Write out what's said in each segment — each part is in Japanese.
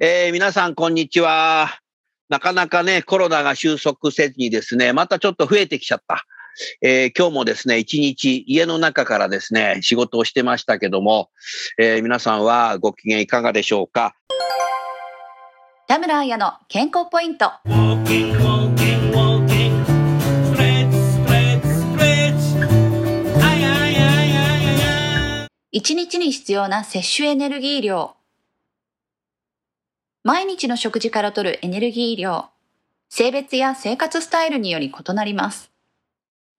えー、皆さん、こんにちは。なかなかね、コロナが収束せずにですね、またちょっと増えてきちゃった。えー、今日もですね、一日家の中からですね、仕事をしてましたけども、えー、皆さんはご機嫌いかがでしょうか田村彩の健康ポイント。一日に必要な摂取エネルギー量。毎日の食事から摂るエネルギー量、性別や生活スタイルにより異なります。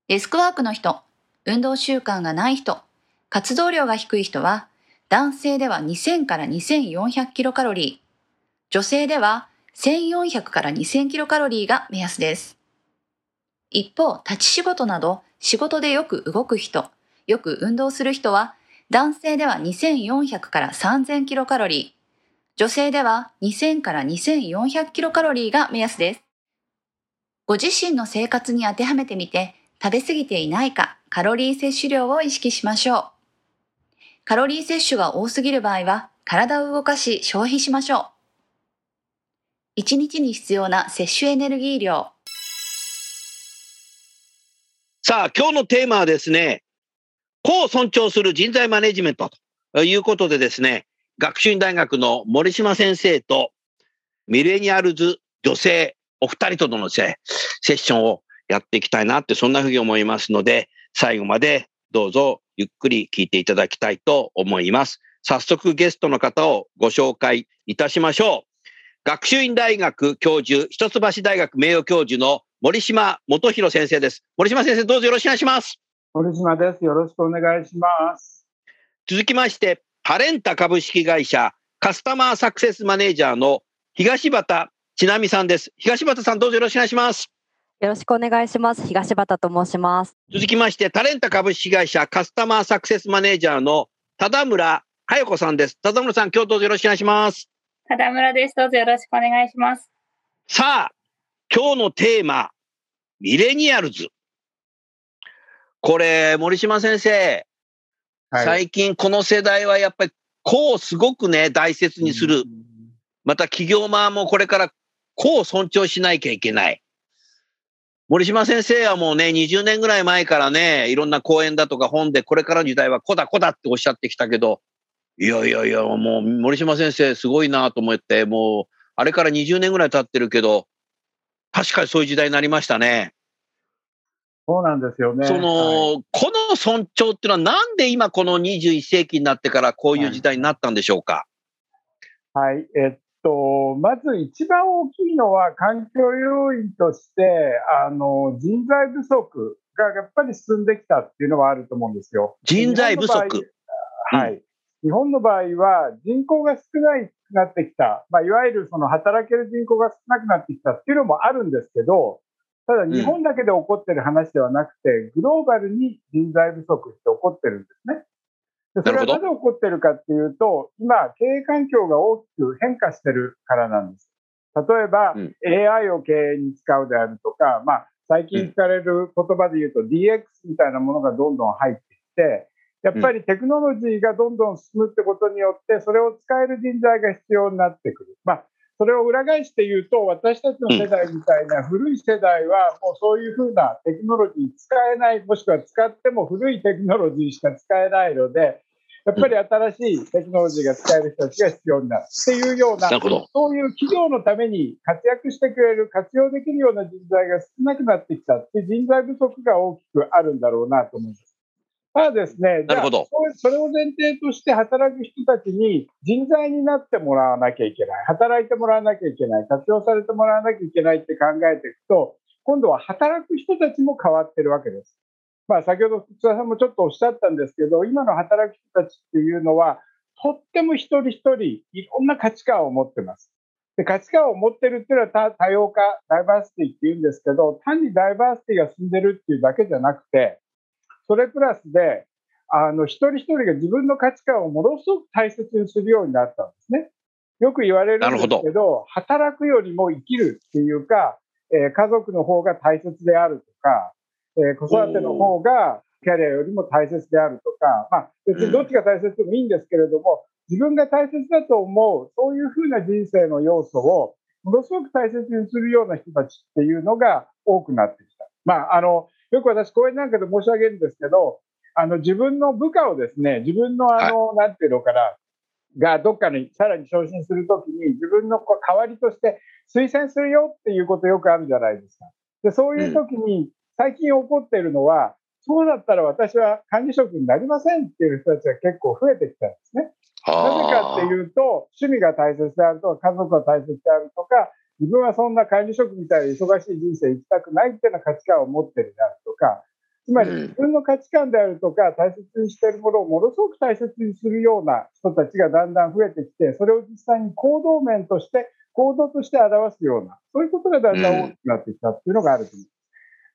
デスクワークの人、運動習慣がない人、活動量が低い人は、男性では2000から2400キロカロリー、女性では1400から2000キロカロリーが目安です。一方、立ち仕事など仕事でよく動く人、よく運動する人は、男性では2400から3000キロカロリー、女性では2000から2400キロカロリーが目安です。ご自身の生活に当てはめてみて、食べ過ぎていないかカロリー摂取量を意識しましょう。カロリー摂取が多すぎる場合は、体を動かし消費しましょう。1日に必要な摂取エネルギー量。さあ、今日のテーマはですね、個を尊重する人材マネジメントということでですね、学習院大学の森島先生と、ミレニアルズ女性お二人とのセッションをやっていきたいなって、そんなふうに思いますので、最後までどうぞゆっくり聞いていただきたいと思います。早速ゲストの方をご紹介いたしましょう。学習院大学教授、一橋大学名誉教授の森島元弘先生です。森島先生、どうぞよろしくお願いします。森島です。よろしくお願いします。続きまして、タレンタ株式会社カスタマーサクセスマネージャーの東畑千奈美さんです。東畑さんどうぞよろしくお願いします。よろしくお願いします。東畑と申します。続きまして、タレンタ株式会社カスタマーサクセスマネージャーの田村佳代子さんです。田村さん、今日どうぞよろしくお願いします。田村です。どうぞよろしくお願いします。さあ、今日のテーマ、ミレニアルズ。これ、森島先生、最近この世代はやっぱりこうすごくね、大切にする。また企業側もこれからこう尊重しなきゃいけない。森島先生はもうね、20年ぐらい前からね、いろんな講演だとか本でこれからの時代はこだこだっておっしゃってきたけど、いやいやいや、もう森島先生すごいなと思って、もうあれから20年ぐらい経ってるけど、確かにそういう時代になりましたね。そうなんですよね。その、はい、この尊重っていうのはなんで今この21世紀になってからこういう時代になったんでしょうか？はい、はい、えっと、まず一番大きいのは環境要因として、あの、人材不足がやっぱり進んできたっていうのはあると思うんですよ。人材不足？はい。日本の場合は人口が少ないくなってきた、まあ、いわゆるその働ける人口が少なくなってきたっていうのもあるんですけど、ただ日本だけで起こってる話ではなくて、グローバルに人材不足って起こってるんですね。でそれはなぜ起こってるかっていうと、今、経営環境が大きく変化してるからなんです。例えば、うん、AI を経営に使うであるとか、まあ、最近聞かれる言葉で言うと DX みたいなものがどんどん入ってきて、やっぱりテクノロジーがどんどん進むってことによって、それを使える人材が必要になってくる。まあ、それを裏返して言うと、私たちの世代みたいな古い世代は、もうそういうふうなテクノロジー使えない、もしくは使っても古いテクノロジーしか使えないので、やっぱり新しいテクノロジーが使える人たちが必要になるっていうような、な。そういう企業のために活躍してくれる、活用できるような人材が少なくなってきたっていう人材不足が大きくあるんだろうなと思います。ただですね、なるほどそれを前提として働く人たちに人材になってもらわなきゃいけない、働いてもらわなきゃいけない、活用されてもらわなきゃいけないって考えていくと、今度は働く人たちも変わってるわけです。まあ、先ほど津田さんもちょっとおっしゃったんですけど、今の働く人たちっていうのは、とっても一人一人いろんな価値観を持ってます。で価値観を持ってるっていうのは多様化、ダイバーシティって言うんですけど、単にダイバーシティが進んでるっていうだけじゃなくて、それプラスで、あの、一人一人が自分の価値観をものすごく大切にするようになったんですね。よく言われるんですけど、ど働くよりも生きるっていうか、えー、家族の方が大切であるとか、えー、子育ての方がキャリアよりも大切であるとか、まあ、別にどっちが大切でもいいんですけれども、自分が大切だと思う、そういうふうな人生の要素を、ものすごく大切にするような人たちっていうのが多くなってきた。まあ、あの、よく私講演なんかで申し上げるんですけど、あの、自分の部下をですね、自分のあの、はい、なんていうのかな、がどっかにさらに昇進するときに自分の代わりとして推薦するよっていうことよくあるじゃないですか。で、そういうときに最近起こっているのは、そうだったら私は管理職になりませんっていう人たちが結構増えてきたんですね。なぜかっていうと、趣味が大切であるとか、家族が大切であるとか、自分はそんな管理職みたいな忙しい人生生きたくないっていうような価値観を持ってるであるとか、つまり自分の価値観であるとか、大切にしているものをものすごく大切にするような人たちがだんだん増えてきて、それを実際に行動面として、行動として表すような、そういうことがだんだん大きくなってきたっていうのがあると思います。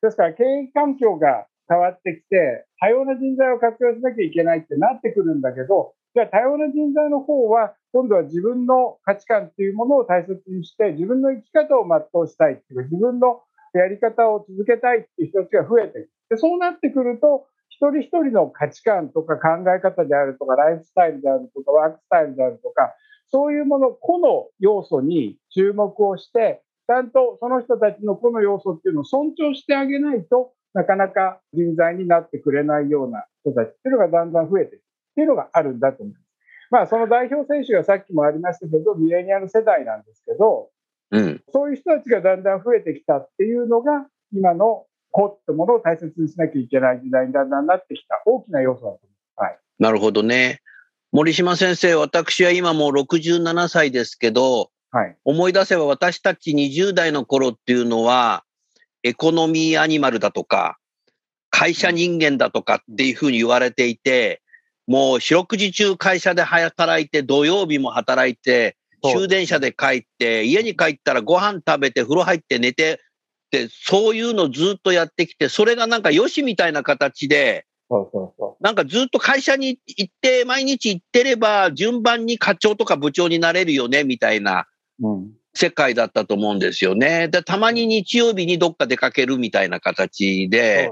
ですから、経営環境が変わってきて、多様な人材を活用しなきゃいけないってなってくるんだけど、じゃあ多様な人材の方は、今度は自分の価値観っていうものを大切にして、自分の生き方を全うしたいっていうか、自分のやり方を続けたいっていう人たちが増えてでそうなってくると、一人一人の価値観とか考え方であるとか、ライフスタイルであるとか、ワークスタイルであるとか、そういうもの、個の要素に注目をして、ちゃんとその人たちの個の要素っていうのを尊重してあげないとなかなか人材になってくれないような人たちっていうのがだんだん増えていくっていうのがあるんだと思います。まあ、その代表選手がさっきもありましたけど、ミレニアル世代なんですけど、うん、そういう人たちがだんだん増えてきたっていうのが、今の子ってものを大切にしなきゃいけない時代にだんだんなってきた大きな要素だと思います。はい、なるほどね。森島先生、私は今もう67歳ですけど、はい、思い出せば私たち20代の頃っていうのは、エコノミーアニマルだとか、会社人間だとかっていうふうに言われていて、もう四六時中会社で働いて、土曜日も働いて、終電車で帰って、家に帰ったらご飯食べて、風呂入って寝て、ってそういうのずっとやってきて、それがなんかよしみたいな形で。なんかずっと会社に行って、毎日行ってれば、順番に課長とか部長になれるよね、みたいな世界だったと思うんですよね。で、たまに日曜日にどっか出かけるみたいな形で、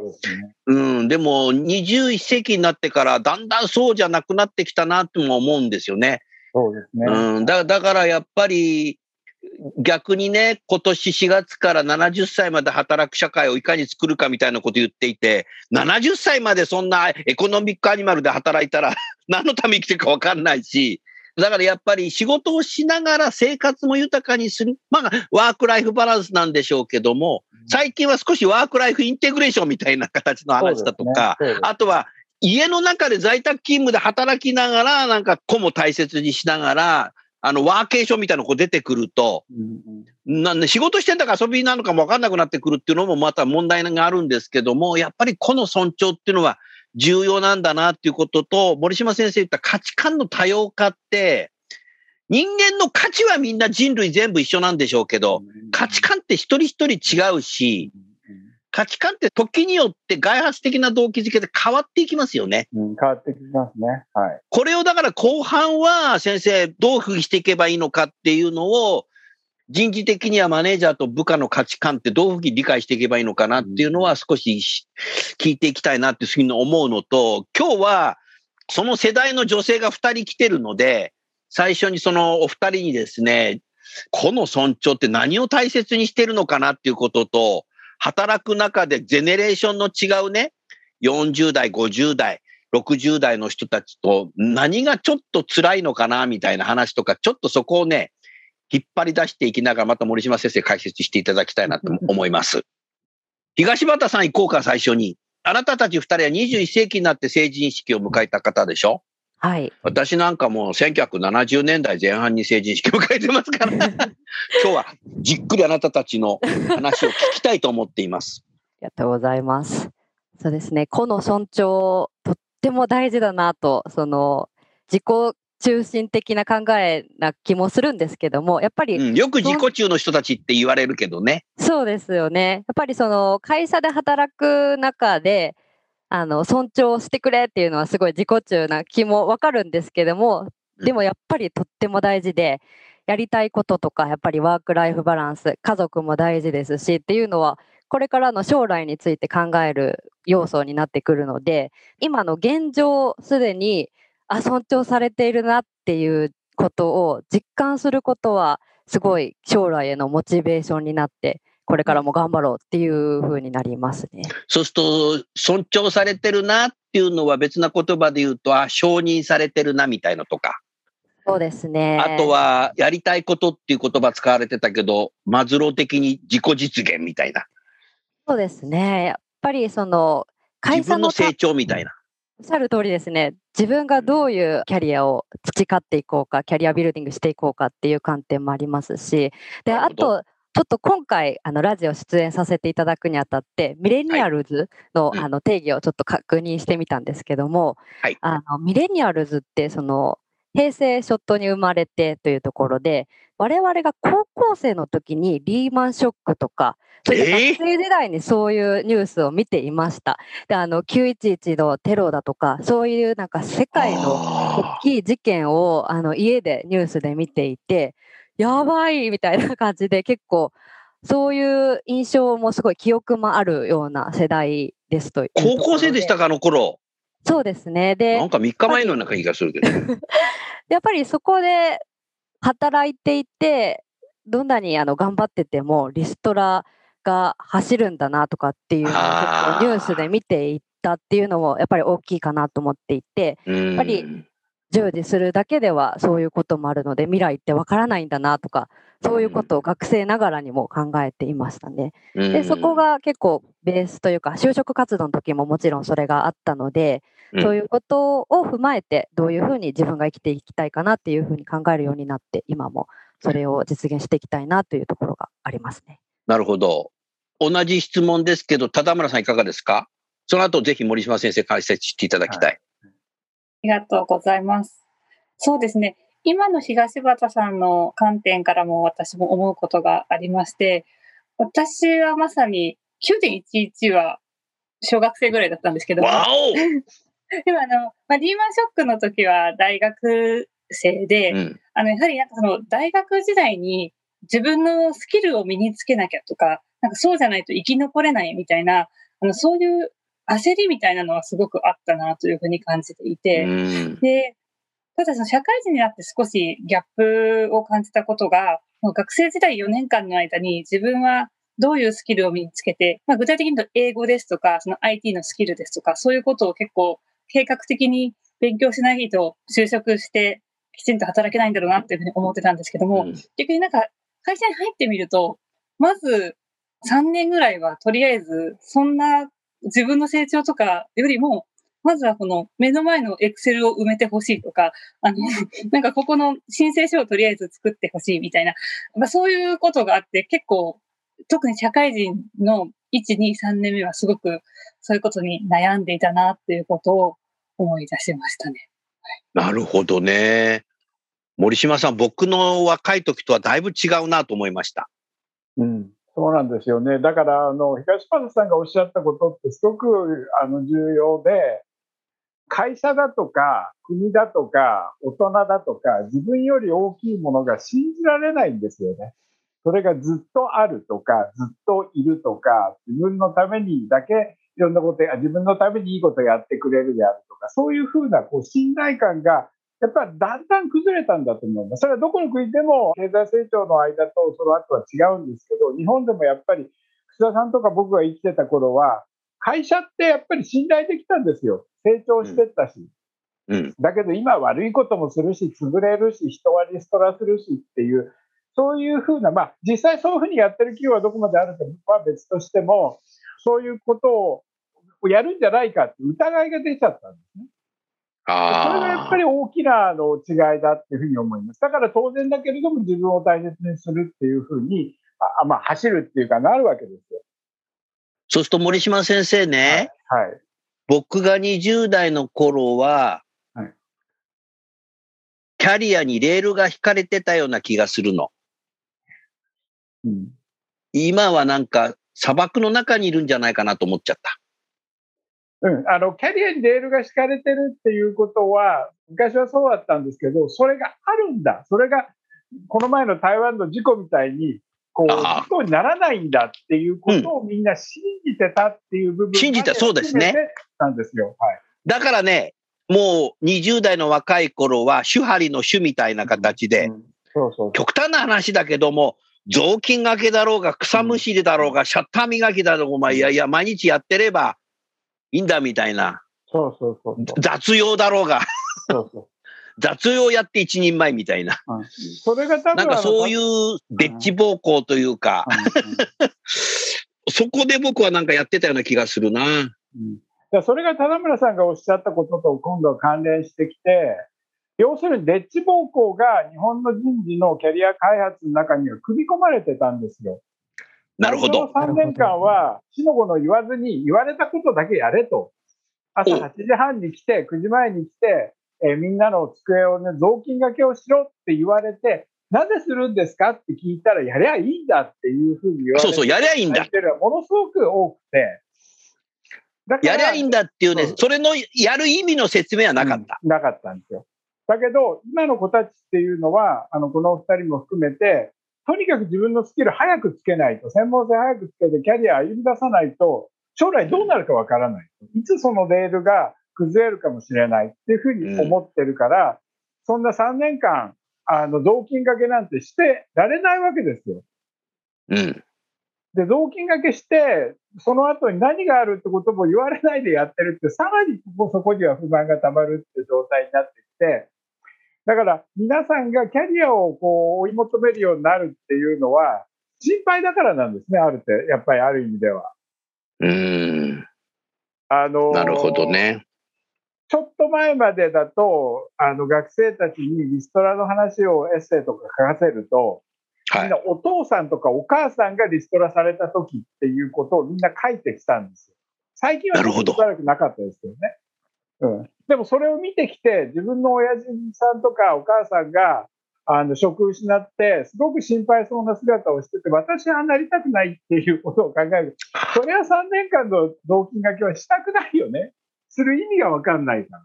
う、ね、うん、でも21世紀になってからだんだんそうじゃなくなってきたなとも思うんですよね。そうですね。うん、だだからやっぱり、逆にね、今年4月から70歳まで働く社会をいかに作るかみたいなこと言っていて、70歳までそんなエコノミックアニマルで働いたら何のために生きてるかわかんないし、だからやっぱり仕事をしながら生活も豊かにする。まあ、ワークライフバランスなんでしょうけども、最近は少しワークライフインテグレーションみたいな形の話だとか、ね、あとは家の中で在宅勤務で働きながら、なんか子も大切にしながら、あの、ワーケーションみたいなのが出てくると、なんで仕事してんだか遊びなのかもわかんなくなってくるっていうのもまた問題があるんですけども、やっぱりこの尊重っていうのは重要なんだなっていうことと、森島先生言った価値観の多様化って、人間の価値はみんな人類全部一緒なんでしょうけど、価値観って一人一人違うし、価値観って時によって外発的な動機づけで変わっていきますよね。うん、変わってきますね。はい。これをだから後半は先生どう付していけばいいのかっていうのを人事的にはマネージャーと部下の価値観ってどういうふうに理解していけばいいのかなっていうのは少し聞いていきたいなっていうふうに思うのと、今日はその世代の女性が二人来てるので、最初にそのお二人にですね、この尊重って何を大切にしてるのかなっていうことと、働く中でゼネレーションの違うね、40代、50代、60代の人たちと何がちょっと辛いのかなみたいな話とか、ちょっとそこをね、引っ張り出していきながら、また森島先生解説していただきたいなと思います。東畑さん行こうか、最初に。あなたたち二人は21世紀になって成人式を迎えた方でしょ？はい。私なんかもう1970年代前半に成人式を迎えてますから 今日はじっくりあなたたちの話を聞きたいと思っています。ありがとうございます。そうですね。個の尊重、とっても大事だなと、その、自己中心的な考えな気もするんですけども、やっぱり、うん、よく自己中の人たちって言われるけどね。そうですよね。やっぱりその会社で働く中で、あの尊重してくれっていうのはすごい自己中な気もわかるんですけども、でもやっぱりとっても大事で、やりたいこととか、やっぱりワークライフバランス、家族も大事ですしっていうのは、これからの将来について考える要素になってくるので、今の現状、すでにあ尊重されているなっていうことを実感することはすごい将来へのモチベーションになってこれからも頑張ろうっていうふうになりますね。そうすると尊重されてるなっていうのは別な言葉で言うとあ承認されてるなみたいのとか。そうですね。あとはやりたいことっていう言葉使われてたけどマズロー的に自己実現みたいな。そうですね。やっぱりその会社の成長みたいな。おっしゃる通りですね。自分がどういうキャリアを培っていこうか、キャリアビルディングしていこうかっていう観点もありますし、で、あと、ちょっと今回、あの、ラジオ出演させていただくにあたって、ミレニアルズの、はい、あの定義をちょっと確認してみたんですけども、はい、あのミレニアルズって、その、平成初頭に生まれてというところで、我々が高校生の時にリーマンショックとか、それで学生時代にそういうニュースを見ていました。で、あの、911のテロだとか、そういうなんか世界の大きい事件をあの家でニュースで見ていて、やばいみたいな感じで結構、そういう印象もすごい記憶もあるような世代ですと高校生でしたか、あの頃？そうですね。で、なんか3日前のような気がするけど。やっぱりそこで働いていて、どんなにあの頑張っててもリストラが走るんだなとかっていうのを結構ニュースで見ていったっていうのもやっぱり大きいかなと思っていて、やっぱり従事するだけではそういうこともあるので未来ってわからないんだなとかそういうことを学生ながらにも考えていましたね。でそこが結構ベースというか就職活動の時ももちろんそれがあったので、そういうことを踏まえてどういうふうに自分が生きていきたいかなっていうふうに考えるようになって今もそれを実現していきたいなというところがありますね。なるほど。同じ質問ですけど、田村さんいかがですか？その後ぜひ森島先生解説していただきたい。はい、ありがとうございます。そうですね。今の東畑さんの観点からも私も思うことがありまして、私はまさに9.11は小学生ぐらいだったんですけど、今あの、まあ、リーマンショックの時は大学生で、うん、あの、やはりなんかその大学時代に自分のスキルを身につけなきゃとか、なんかそうじゃないと生き残れないみたいな、あの、そういう焦りみたいなのはすごくあったなというふうに感じていて、うん、で、ただその社会人になって少しギャップを感じたことが、学生時代4年間の間に自分はどういうスキルを身につけて、まあ、具体的に言うと英語ですとか、その IT のスキルですとか、そういうことを結構計画的に勉強しないと就職してきちんと働けないんだろうなっていうふうに思ってたんですけども、うん、逆になんか会社に入ってみると、まず3年ぐらいはとりあえずそんな自分の成長とかよりもまずはこの目の前のエクセルを埋めてほしいとか、あの、なんかここの申請書をとりあえず作ってほしいみたいな、まあ、そういうことがあって結構、特に社会人の1、2、3年目はすごくそういうことに悩んでいたなっていうことを思い出しましたね。はい、なるほどね。森島さん、僕の若い時とはだいぶ違うなと思いました。うん。そうなんですよね。だから、あの、東原さんがおっしゃったことってすごく、あの、重要で、会社だとか国だとか大人だとか自分より大きいものが信じられないんですよね。それがずっとあるとかずっといるとか自分のためにだけいろんなことや自分のためにいいことやってくれるであるとかそういうふうなこう信頼感がやっぱりだんだん崩れたんだと思います。それはどこの国でも経済成長の間とその後は違うんですけど日本でもやっぱり楠田さんとか僕が生きてた頃は会社ってやっぱり信頼できたんですよ。成長してったし。うん。だけど今悪いこともするし、潰れるし、人はリストラするしっていう、そういうふうな、まあ実際そういうふうにやってる企業はどこまであるかは別としても、そういうことをやるんじゃないかって疑いが出ちゃったんですね。それがやっあぱり大きなあの違いだっていうふうに思います。だから当然だけれども自分を大切にするっていうふうに、あまあ走るっていうかなるわけですよ。そうすると森島先生ね、はい。僕が20代の頃は、はいキャリアにレールが引かれてたような気がするの。うん。今はなんか砂漠の中にいるんじゃないかなと思っちゃった。うん、あのキャリアにレールが敷かれてるっていうことは、昔はそうだったんですけど、それがあるんだ、それがこの前の台湾の事故みたいに、こう事故にならないんだっていうことをみんな信じてたっていう部分信じたそうですね。んですよ。はい。だからね、もう20代の若い頃は手張りの種みたいな形で、極端な話だけども、雑巾がけだろうが、草むしりだろうが、シャッター磨きだろうが、まあいやいや、毎日やってればいいんだみたいな、そうそうそうそう。雑用だろうが、そうそう。雑用やって一人前みたいな、うん。それが多分なんかそういうう、デッチ暴行というか、そこで僕はなんかやってたような気がするな。うん。それが田村さんがおっしゃったことと今度は関連してきて、要するにデッチ暴行が日本の人事のキャリア開発の中には組み込まれてたんですよ。なるほど。最初の3年間は、死の子の言わずに言われたことだけやれと。朝お8時半に来て、9時前に来て、えーみんなの机をね、雑巾掛けをしろって言われて、なぜするんですか？って聞いたら、やりゃいいんだっていうふうに言われて、そうそう、やりゃいいんだ。ものすごく多くて。やりゃいいんだっていうねそれのやる意味の説明はなかった。うんなかったんですよ。だけど、今の子たちっていうのは、あの、このお二人も含めて、とにかく自分のスキル早くつけないと、専門性早くつけてキャリア歩み出さないと、将来どうなるかわからない。いつそのレールが崩れるかもしれないっていうふうに思ってるから、そんな3年間、あの、雑巾掛けなんてしてられないわけですよ。うん。で、雑巾掛けして、その後に何があるってことも言われないでやってるって、さらにここそこには不満がたまるって状態になってきて、だから皆さんがキャリアをこう追い求めるようになるっていうのは、心配だからなんですね、ある程度、やっぱりある意味では。うーん。あのーなるほどね。ちょっと前までだと、あの学生たちにリストラの話をエッセイとか書かせると、はい。みんなお父さんとかお母さんがリストラされた時っていうことをみんな書いてきたんですよ。最近はしばらくなかったですけどね。うん。でもそれを見てきて、自分の親父さんとかお母さんが、あの、職失って、すごく心配そうな姿をしてて、私はなりたくないっていうことを考える。それは3年間の動機掛けはしたくないよね。する意味がわかんないから。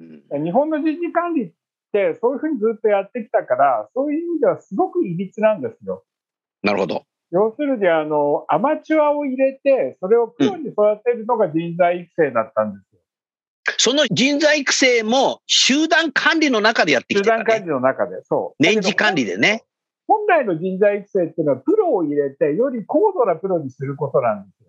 うん日本の人事管理ってそういうふうにずっとやってきたから、そういう意味ではすごくいびつなんですよ。なるほど。要するに、あの、アマチュアを入れて、それをプロに育てるのが人材育成だったんですよ。その人材育成も集団管理の中でやってきてた、集団管理ね。の中で、そう。年次管理でね。本来の人材育成っていうのは、プロを入れて、より高度なプロにすることなんですよ。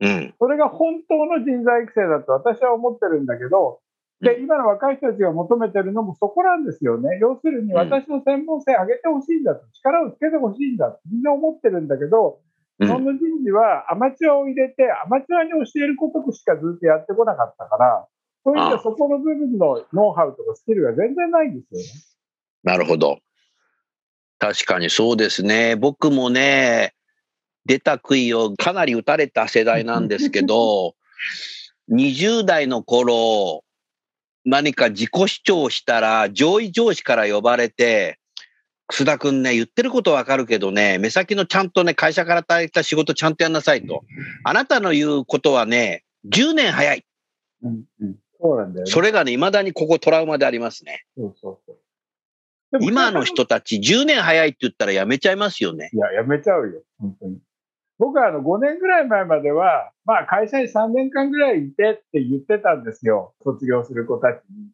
うん。それが本当の人材育成だと私は思ってるんだけど、で、今の若い人たちが求めてるのもそこなんですよね。要するに私の専門性上げてほしいんだと、力をつけてほしいんだってみんな思ってるんだけど、うん日本の人事はアマチュアを入れて、アマチュアに教えることしかずっとやってこなかったから、そういう意味ではそこの部分のノウハウとかスキルが全然ないんですよね。なるほど。確かにそうですね。僕もね、出た杭をかなり打たれた世代なんですけど、20代の頃、何か自己主張したら、上位上司から呼ばれて、楠田くんね、言ってることわかるけどね、目先のちゃんとね、会社から与えた仕事ちゃんとやんなさいと。あなたの言うことはね、10年早い。うんうん、そうなんだよね。それがね、未だにここトラウマでありますね。そうそう今の人たち10年早いって言ったらやめちゃいますよね。いや、やめちゃうよ、本当に。僕はあの5年ぐらい前までは、まあ会社に3年間ぐらいいてって言ってたんですよ。卒業する子たちに。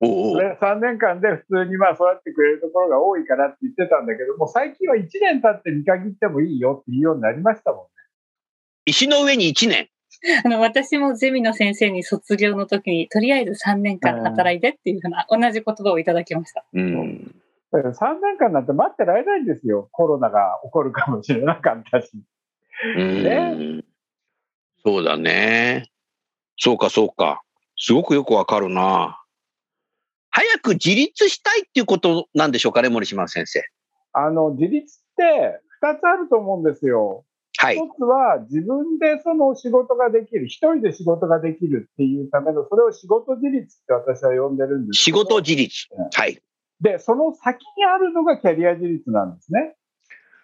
おうおそうれ3年間で普通にまあ育ってくれるところが多いからって言ってたんだけど、もう最近は1年経って見限ってもいいよっていうようになりましたもんね。石の上に1年。あの、私もゼミの先生に卒業の時に、とりあえず3年間働いてっていうふうな、同じ言葉をいただきました。うん。だから3年間なんて待ってられないんですよ。コロナが起こるかもしれなかったし。ね、そうだね。そうか、そうか。すごくよくわかるな。早く自立したいっていうことなんでしょうかね、森島先生。あの、自立って2つあると思うんですよ。はい。一つは自分でその仕事ができる、一人で仕事ができるっていうための、それを仕事自立って私は呼んでるんです仕事自立。はい。で、その先にあるのがキャリア自立なんですね。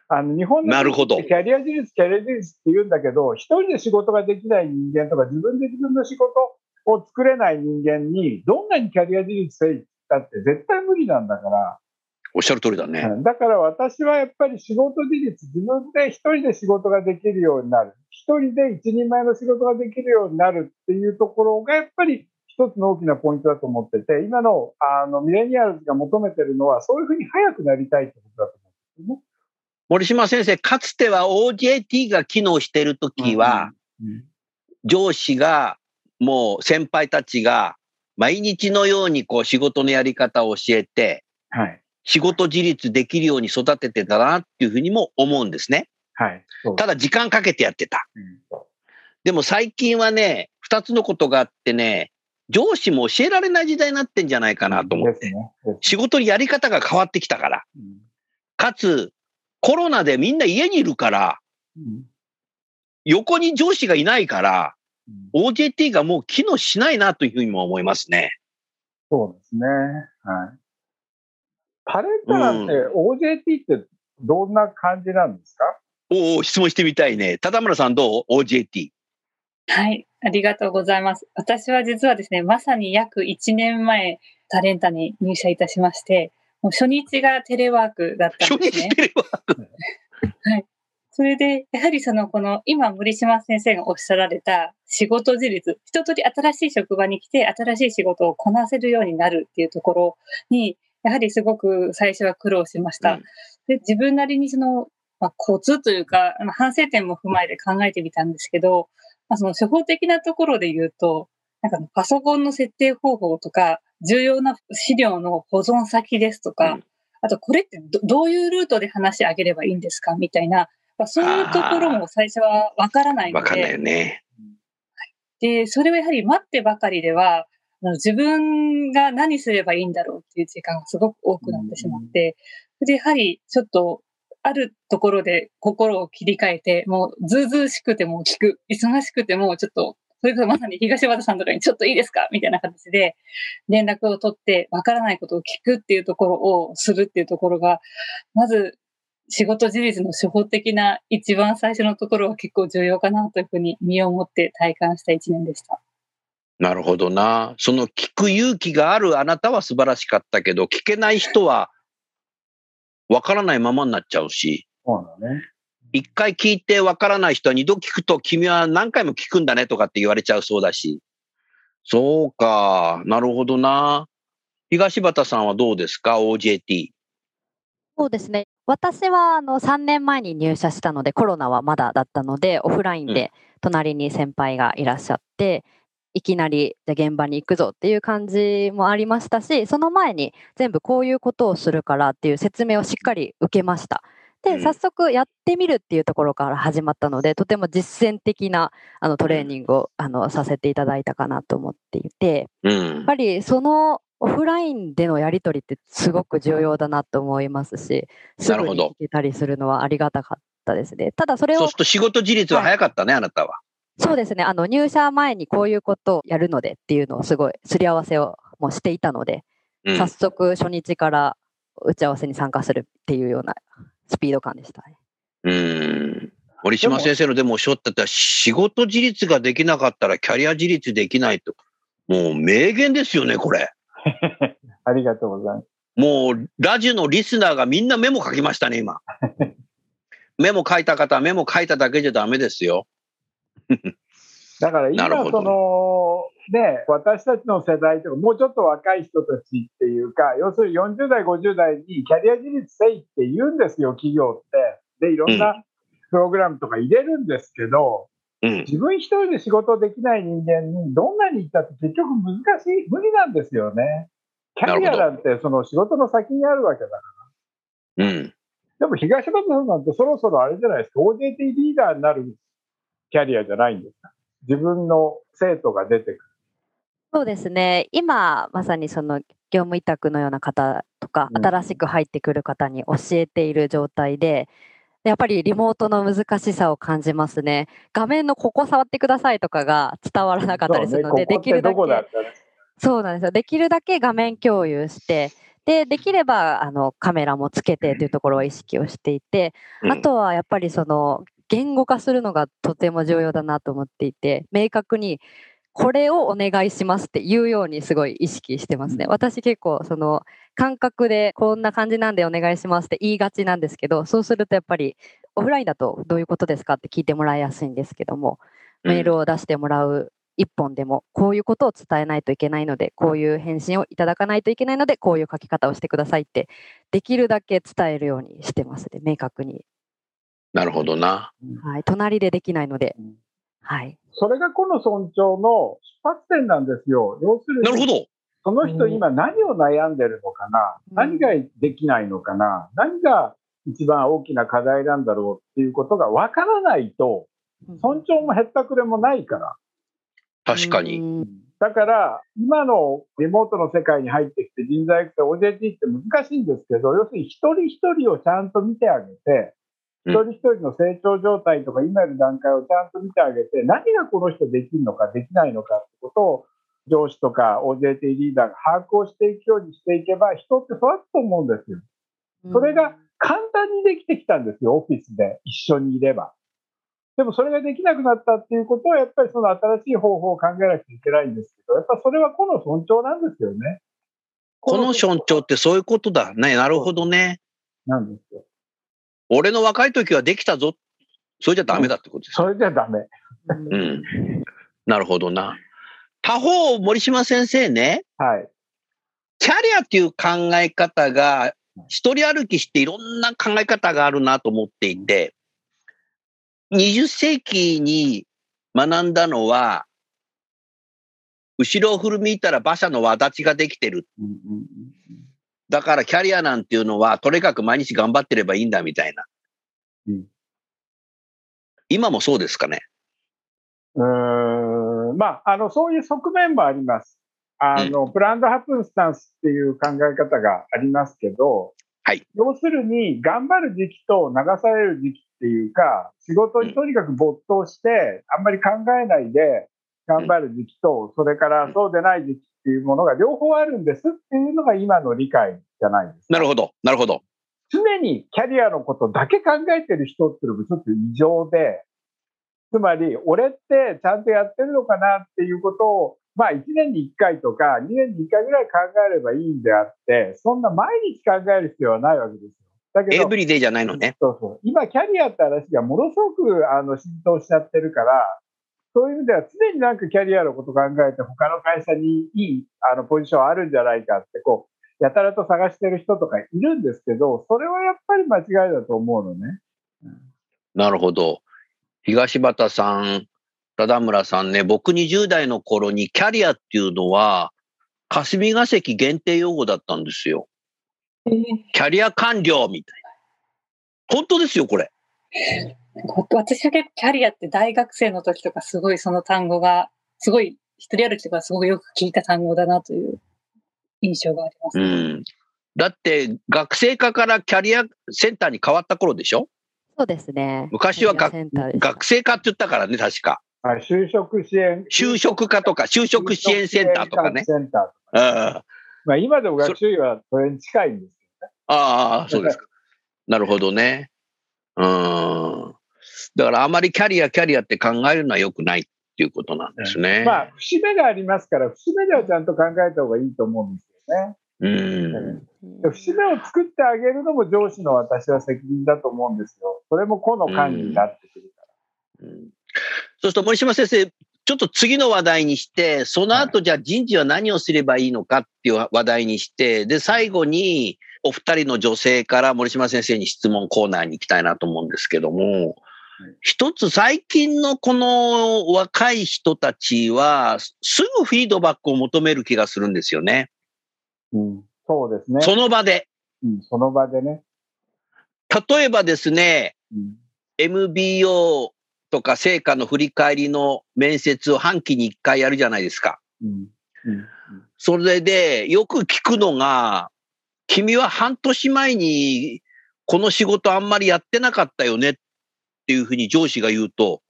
あの日本のキャリア自立、キャリア自立って言うんだけど、一人で仕事ができない人間とか、自分で自分の仕事を作れない人間に、どんなにキャリア自立せいったって絶対無理なんだから。おっしゃる通りだね。だから私はやっぱり仕事自立、自分で一人で仕事ができるようになる。一人で一人前の仕事ができるようになるっていうところがやっぱり一つの大きなポイントだと思ってて、今のあのミレニアルズが求めてるのは、そういうふうに早くなりたいってことだと思うんですよね。森島先生、かつては OJT が機能しているときは、うんうん、上司が、もう先輩たちが、毎日のようにこう仕事のやり方を教えて、はい、仕事自立できるように育ててたなっていうふうにも思うんですね。はい。ただ時間かけてやってた。うん、でも最近はね、二つのことがあってね、上司も教えられない時代になってんじゃないかなと思って。ね、仕事にやり方が変わってきたから。うん、かつ、コロナでみんな家にいるから、うん、横に上司がいないから、うん、OJT がもう機能しないなというふうにも思いますね。そうですね。はい。タレントなんて OJT ってどんな感じなんですか？おお、質問してみたいね。田村さんどう ?OJT。はい。ありがとうございます。私は実はですね、まさに約1年前、タレンタに入社いたしまして、もう初日がテレワークだったんですね。初日テレワーク はい。それで、やはりその、この、今、森島先生がおっしゃられた仕事自立、一通り新しい職場に来て、新しい仕事をこなせるようになるっていうところに、やはりすごく最初は苦労しました。うん、で自分なりにその、まあ、コツというか、反省点も踏まえて考えてみたんですけど、まあ、その初歩的なところで言うと、なんかパソコンの設定方法とか、重要な資料の保存先ですとか、うん、あとこれってどういうルートで話し上げればいいんですか？みたいな、まあ、そういうところも最初はわからないので。わかんないよね。で、それはやはり待ってばかりでは、自分が何すればいいんだろうっていう時間がすごく多くなってしまって、うん、で、やはりちょっとあるところで心を切り替えて、もうずうずうしくても聞く、忙しくてもちょっと、それこそまさに東和田さんとかにちょっといいですかみたいな形で連絡を取ってわからないことを聞くっていうところをするっていうところが、まず仕事自立の初歩的な一番最初のところは結構重要かなというふうに身をもって体感した一年でした。なるほどな。その聞く勇気があるあなたは素晴らしかったけど、聞けない人はわからないままになっちゃうし。そうだね。一回聞いてわからない人は二度聞くと君は何回も聞くんだねとかって言われちゃうそうだし。そうか。なるほどな。東畑さんはどうですか ?OJT。そうですね。私はあの3年前に入社したのでコロナはまだだったのでオフラインで隣に先輩がいらっしゃって、いきなりじゃ現場に行くぞっていう感じもありましたしその前に全部こういうことをするからっていう説明をしっかり受けました。で早速やってみるっていうところから始まったのでとても実践的なあのトレーニングをあのさせていただいたかなと思っていて、やっぱりそのオフラインでのやり取りってすごく重要だなと思いますしすぐに聞けたりするのはありがたかったですね。ただそれをそうすると仕事自立は早かったね、はい、あなたは。そうですね。あの、入社前にこういうことをやるのでっていうのをすごいすり合わせをもしていたので、うん、早速初日から打ち合わせに参加するっていうようなスピード感でしたね。うん。森島先生のでもおっしゃってた仕事自立ができなかったらキャリア自立できないと。もう名言ですよね、これ。ありがとうございます。もう、ラジオのリスナーがみんなメモ書きましたね、今。メモ書いた方はメモ書いただけじゃダメですよ。だから今、その、ね、私たちの世代とか、もうちょっと若い人たちっていうか、要するに40代、50代にキャリア自立せいって言うんですよ、企業って。で、いろんなプログラムとか入れるんですけど、うん。自分一人で仕事できない人間にどんなに言ったって結局難しい、無理なんですよね。キャリアなんてその仕事の先にあるわけだから。うん。でも東本さんなんてそろそろあれじゃないですか、OJT リーダーになるキャリアじゃないんですか？自分の生徒が出てくる。そうですね。今、まさにその業務委託のような方とか、うん新しく入ってくる方に教えている状態で、でやっぱりリモートの難しさを感じますね。画面のここ触ってくださいとかが伝わらなかったりするので、ねできるだけ、そうなんですよ。できるだけ画面共有して、で、できればあのカメラもつけてというところは意識をしていて、あとはやっぱりその言語化するのがとても重要だなと思っていて、明確にこれをお願いしますって言うようにすごい意識してますね。私結構その感覚でこんな感じなんでお願いしますって言いがちなんですけど、そうするとやっぱりオフラインだとどういうことですかって聞いてもらいやすいんですけども、メールを出してもらう一本でもこういうことを伝えないといけないので、こういう返信をいただかないといけないので、こういう書き方をしてくださいってできるだけ伝えるようにしてますね、明確に。なるほどな。はい、隣でできないのでうん、はい。それがこの尊重の出発点なんですよ。要するに、なるほど。その人今何を悩んでるのかな、うん何ができないのかな？何が一番大きな課題なんだろうっていうことが分からないと、尊重もへったくれもないから。確かに。うんだから、今のリモートの世界に入ってきて人材育成 OJT って難しいんですけど、要するに一人一人をちゃんと見てあげて、うん一人一人の成長状態とか今いる段階をちゃんと見てあげて、何がこの人できるのかできないのかってことを上司とか OJT リーダーが把握をしていくようにしていけば、人って育つと思うんですよ。それが簡単にできてきたんですよ、オフィスで一緒にいれば。でもそれができなくなったっていうことは、やっぱりその新しい方法を考えなきゃいけないんですけど、やっぱそれは個の尊重なんですよね。この尊重ってそういうことだね。なるほどね。なんですよ。俺の若い時はできたぞ。それじゃダメだってことです。それじゃダメ。うん。なるほどな。他方、森島先生ね、はい。キャリアっていう考え方が、一人歩きしていろんな考え方があるなと思っていて、20世紀に学んだのは、後ろを振り向いたら馬車の輪立ちができてる。うんうんうんだからキャリアなんていうのは、とにかく毎日頑張ってればいいんだみたいな。うん今もそうですかね？うーんまあ、あの、そういう側面もあります。あの、プランドハプンスタンスっていう考え方がありますけど、はい。要するに、頑張る時期と流される時期っていうか、仕事にとにかく没頭して、あんまり考えないで頑張る時期と、それからそうでない時期っていうものが両方あるんですっていうのが今の理解じゃないですか。なるほど。なるほど。常にキャリアのことだけ考えてる人っていうのもちょっと異常で、つまり、俺ってちゃんとやってるのかなっていうことを、まあ1年に1回とか2年に1回ぐらい考えればいいんであって、そんな毎日考える必要はないわけですよ。だけどエブ、リデイじゃないのね。そうそう。今、キャリアって話がものすごくあの浸透しちゃってるから、そういう意味では常になんかキャリアのこと考えて、他の会社にいいあのポジションあるんじゃないかって、こう、やたらと探してる人とかいるんですけど、それはやっぱり間違いだと思うのね。なるほど。東畑さん、田村さんね、僕20代の頃にキャリアっていうのは、霞が関限定用語だったんですよ。キャリア官僚みたいな。本当ですよ、これ。私は結構キャリアって大学生の時とかすごいその単語が、すごい一人歩きとかすごくよく聞いた単語だなという印象があります。うん。だって、学生課からキャリアセンターに変わった頃でしょ？そうですね。昔は学生課って言ったからね、確か。はい、就職支援。就職課とか、就職支援センターとかね。センターとかうん。あまあ、今でも学習医はそれに近いんですあ、そうですか。なるほどね。うん。だからあまりキャリア、キャリアって考えるのは良くないっていうことなんですね。まあ、節目がありますから、節目ではちゃんと考えた方がいいと思うんですよね。うん。で節目を作ってあげるのも上司の私は責任だと思うんですよ。それも個の管理になってくるから。うんそうすると森島先生、ちょっと次の話題にして、その後じゃあ人事は何をすればいいのかっていう話題にして、で、最後にお二人の女性から森島先生に質問コーナーに行きたいなと思うんですけども、一つ最近のこの若い人たちは、すぐフィードバックを求める気がするんですよね。うん、そうですね。その場で。うん、その場でね。例えばですね、うん、MBO とか成果の振り返りの面接を半期に1回やるじゃないですか。うんうん、それでよく聞くのが、君は半年前にこの仕事あんまりやってなかったよねっていうふうに上司が言うと、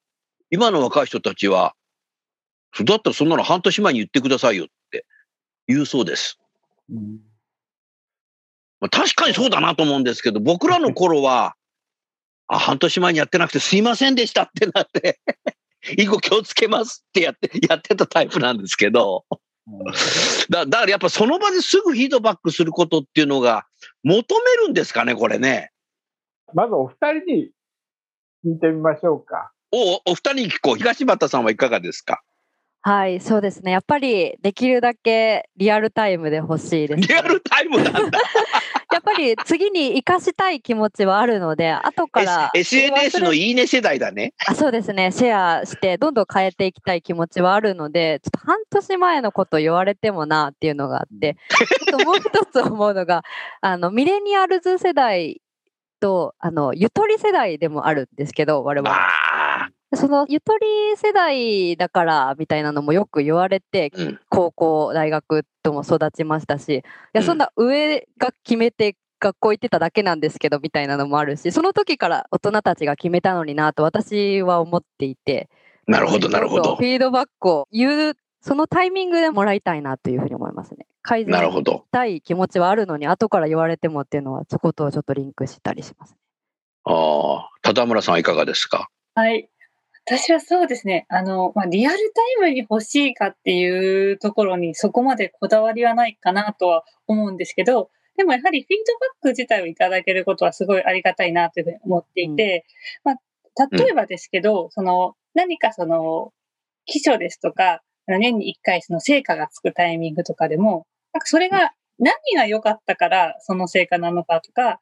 今の若い人たちは、だったらそんなの半年前に言ってくださいよって言うそうです。うん、まあ、確かにそうだなと思うんですけど、僕らの頃は、あ、半年前にやってなくてすいませんでしたってなって以後気をつけますってやって、やってたタイプなんですけどだだからやっぱその場ですぐフィードバックすることっていうのが求めるんですかね、これね。まずお二人に聞いてみましょうか。お、お二人に聞こう。東畑さんはいかがですか？はい、そうですね。やっぱりできるだけリアルタイムで欲しいです、ね、リアルタイムなんだ。やっぱり次に生かしたい気持ちはあるので、後から。S、SNS のいいね世代だね。あそうですね。シェアして、どんどん変えていきたい気持ちはあるので、ちょっと半年前のこと言われてもなっていうのがあって、ちょっともう一つ思うのが、あの、ミレニアルズ世代と、あの、ゆとり世代でもあるんですけど、我々。そのゆとり世代だからみたいなのもよく言われて、うん、高校、大学とも育ちましたし、いや、そんな上が決めて学校行ってただけなんですけどみたいなのもあるし、その時から大人たちが決めたのになと私は思っていて、なるほど、なるほど。フィードバックを言う、そのタイミングでもらいたいなというふうに思いますね。改善したい気持ちはあるのに、後から言われてもっていうのは、そことちょっとリンクしたりします、ね。ああ、田村さんいかがですか？はい。私はそうですね。あの、まあ、リアルタイムに欲しいかっていうところにそこまでこだわりはないかなとは思うんですけど、でもやはりフィードバック自体をいただけることはすごいありがたいなというふうに思っていて、うん、まあ、例えばですけど、うん、その、何かその、基礎ですとか、年に1回その成果がつくタイミングとかでも、なんかそれが何が良かったからその成果なのかとか、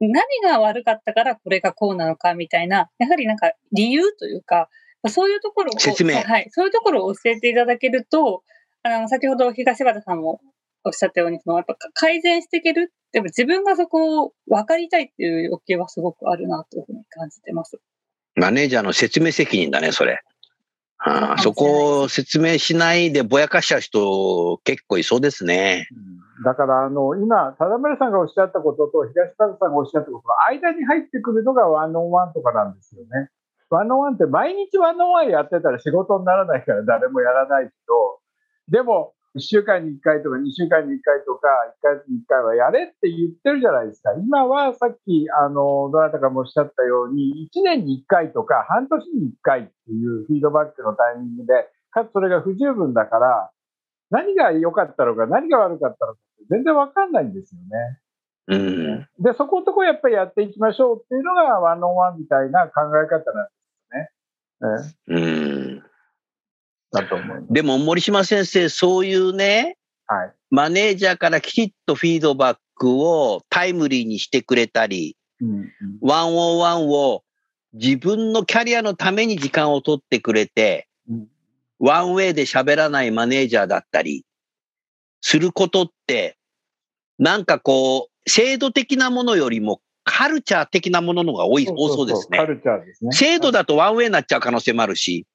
何が悪かったからこれがこうなのかみたいな、やはりなんか理由というか、そういうところを、説明。はい、そういうところを教えていただけると、あの、先ほど東畑さんもおっしゃったように、そのやっぱ改善していける。でも自分がそこを分かりたいっていう欲求はすごくあるなというふうに感じてます。マネージャーの説明責任だね、それ。ああそこを説明しないでぼやかしちゃう人結構いそうですね。だからあの今、田村さんがおっしゃったことと東川さんがおっしゃったことの間に入ってくるのがワンオンワンとかなんですよね。ワンオンワンって毎日ワンオンワンやってたら仕事にならないから誰もやらないけど、でも1週間に1回とか2週間に1回とか1ヶ月に1回はやれって言ってるじゃないですか。今はさっき、あの、どなたかもおっしゃったように、1年に1回とか半年に1回っていうフィードバックのタイミングで、かつそれが不十分だから、何が良かったのか何が悪かったのか全然わかんないんですよね。うん、で、そこのとこやっぱりやっていきましょうっていうのがワンオンワンみたいな考え方なんですよね。うんだと思いでも森島先生、そういうね、はい、マネージャーからきちっとフィードバックをタイムリーにしてくれたり、ワンオンワンを自分のキャリアのために時間を取ってくれて、うん、ワンウェイで喋らないマネージャーだったり、することって、なんかこう、制度的なものよりもカルチャー的なもののが多い、多そうですね。カルチャーですね。制度だとワンウェイになっちゃう可能性もあるし。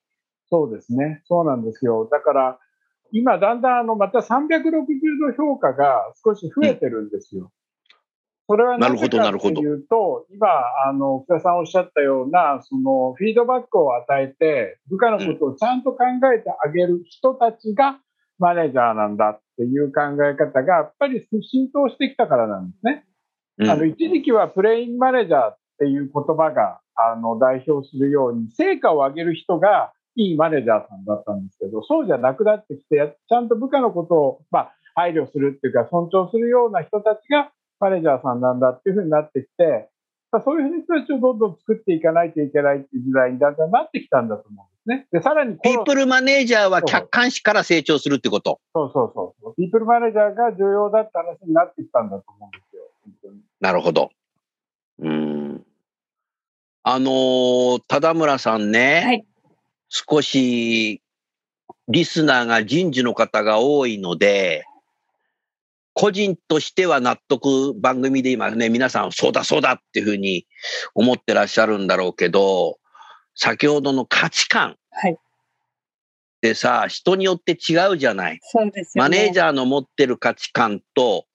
そうですね。そうなんですよ。だから、今だんだんあの、また360度評価が少し増えてるんですよ。うん、それは何でかというと、今、あの、福田さんおっしゃったような、その、フィードバックを与えて、部下のことをちゃんと考えてあげる人たちが、マネージャーなんだっていう考え方が、やっぱり浸透してきたからなんですね。うん、あの、一時期はプレインマネージャーっていう言葉が、あの、代表するように、成果を上げる人が、いいマネージャーさんだったんですけど、そうじゃなくなってきて、ちゃんと部下のことを、まあ、配慮するっていうか、尊重するような人たちがマネージャーさんなんだっていうふうになってきて、そういうふうに人たちをどんどん作っていかないといけないっていう時代にだんだんなってきたんだと思うんですね。で、さらに。ピープルマネージャーは客観視から成長するってことそうそうそう。ピープルマネージャーが重要だった話になってきたんだと思うんですよ。なるほど。うん。あのー、田村さんね、はい、少しリスナーが人事の方が多いので、個人としては納得番組で今ね、皆さんそうだそうだっていうふうに思ってらっしゃるんだろうけど、先ほどの価値観。はい。でさ、人によって違うじゃない。そうですよね。マネージャーの持ってる価値観と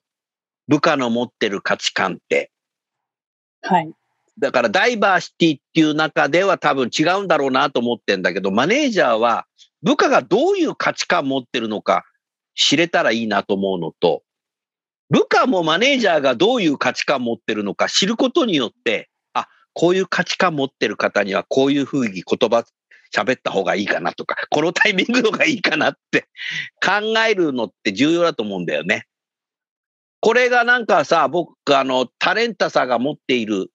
部下の持ってる価値観って。はい。だからダイバーシティっていう中では多分違うんだろうなと思ってんだけど、マネージャーは部下がどういう価値観持ってるのか知れたらいいなと思うのと、部下もマネージャーがどういう価値観持ってるのか知ることによって、あ、こういう価値観持ってる方にはこういうふうに言葉喋った方がいいかなとか、このタイミングのがいいかなって 考えるのって重要だと思うんだよね。これがなんかさ、僕、あの、タレンタさが持っている